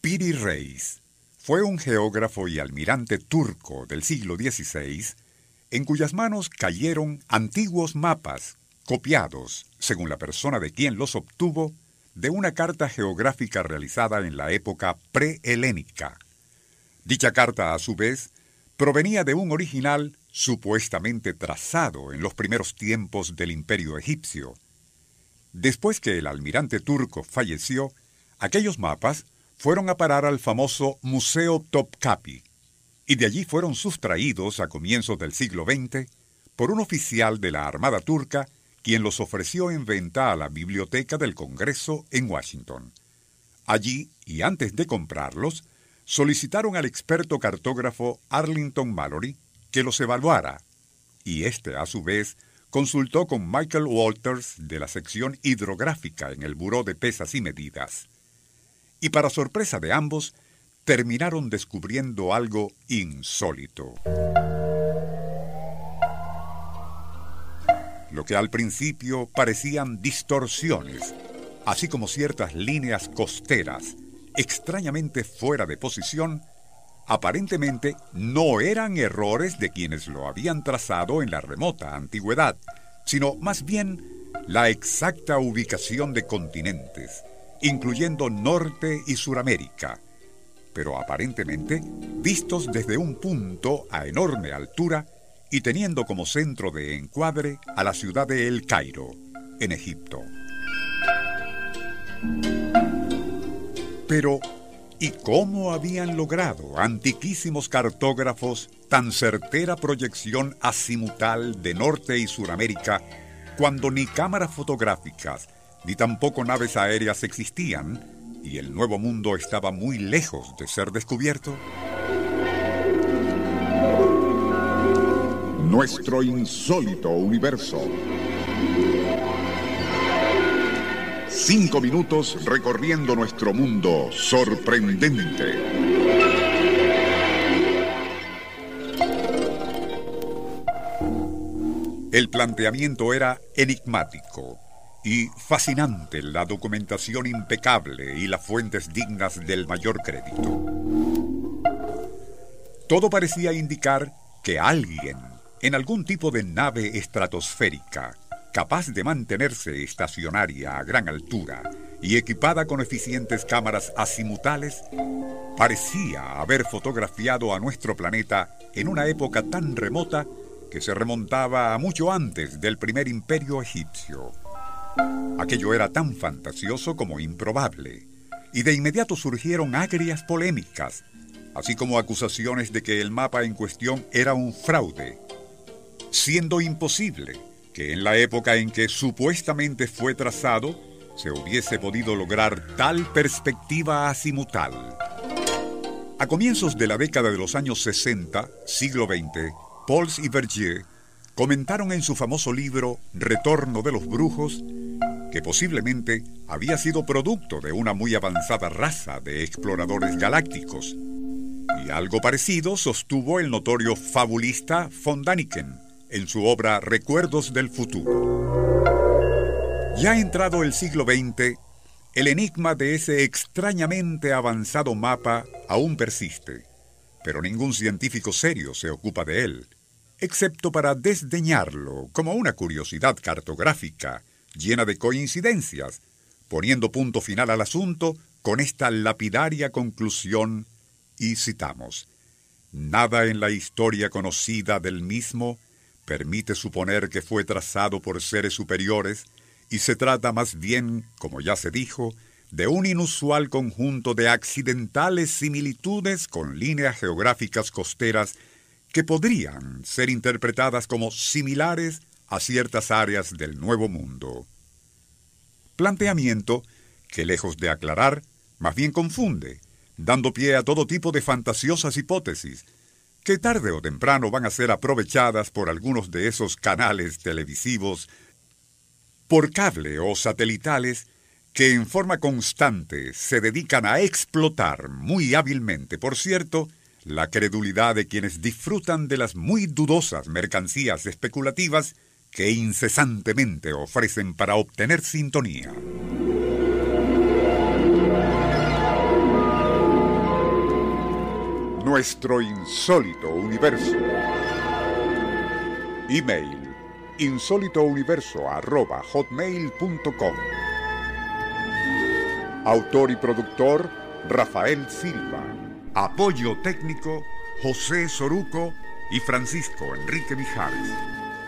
Piri Reis fue un geógrafo y almirante turco del siglo XVI en cuyas manos cayeron antiguos mapas copiados, según la persona de quien los obtuvo, de una carta geográfica realizada en la época prehelénica. Dicha carta, a su vez, provenía de un original supuestamente trazado en los primeros tiempos del imperio egipcio. Después que el almirante turco falleció, aquellos mapas fueron a parar al famoso Museo Topkapi, y de allí fueron sustraídos a comienzos del siglo XX por un oficial de la Armada turca quien los ofreció en venta a la Biblioteca del Congreso en Washington. Allí, y antes de comprarlos, solicitaron al experto cartógrafo Arlington Mallory que los evaluara, y éste, a su vez, consultó con Michael Walters de la sección hidrográfica en el Buró de Pesas y Medidas y para sorpresa de ambos, terminaron descubriendo algo insólito. Lo que al principio parecían distorsiones, así como ciertas líneas costeras extrañamente fuera de posición, aparentemente no eran errores de quienes lo habían trazado en la remota antigüedad, sino más bien la exacta ubicación de continentes, incluyendo Norte y Suramérica, pero aparentemente vistos desde un punto a enorme altura y teniendo como centro de encuadre a la ciudad de El Cairo, en Egipto. Pero, ¿y cómo habían logrado antiquísimos cartógrafos tan certera proyección azimutal de Norte y Suramérica cuando ni cámaras fotográficas ni tampoco naves aéreas existían y el nuevo mundo estaba muy lejos de ser descubierto? Nuestro insólito universo. Cinco minutos recorriendo nuestro mundo sorprendente. El planteamiento era enigmático y fascinante la documentación impecable y las fuentes dignas del mayor crédito. Todo parecía indicar que alguien, en algún tipo de nave estratosférica, capaz de mantenerse estacionaria a gran altura y equipada con eficientes cámaras azimutales, parecía haber fotografiado a nuestro planeta en una época tan remota que se remontaba a mucho antes del primer imperio egipcio. Aquello era tan fantasioso como improbable, y de inmediato surgieron agrias polémicas, así como acusaciones de que el mapa en cuestión era un fraude, siendo imposible que en la época en que supuestamente fue trazado se hubiese podido lograr tal perspectiva azimutal. A comienzos de la década de los años 60, siglo XX, Pauls y Vergier comentaron en su famoso libro Retorno de los Brujos que posiblemente había sido producto de una muy avanzada raza de exploradores galácticos. Y algo parecido sostuvo el notorio fabulista von Daniken en su obra Recuerdos del Futuro. Ya entrado el siglo XX, el enigma de ese extrañamente avanzado mapa aún persiste, pero ningún científico serio se ocupa de él excepto para desdeñarlo como una curiosidad cartográfica llena de coincidencias, poniendo punto final al asunto con esta lapidaria conclusión y citamos. Nada en la historia conocida del mismo permite suponer que fue trazado por seres superiores y se trata más bien, como ya se dijo, de un inusual conjunto de accidentales similitudes con líneas geográficas costeras que podrían ser interpretadas como similares a ciertas áreas del Nuevo Mundo. Planteamiento que, lejos de aclarar, más bien confunde, dando pie a todo tipo de fantasiosas hipótesis, que tarde o temprano van a ser aprovechadas por algunos de esos canales televisivos por cable o satelitales que en forma constante se dedican a explotar muy hábilmente, por cierto, la credulidad de quienes disfrutan de las muy dudosas mercancías especulativas que incesantemente ofrecen para obtener sintonía. Nuestro insólito universo. Email insólitouniverso.hotmail.com Autor y productor Rafael Silva. Apoyo técnico José Soruco y Francisco Enrique Mijares.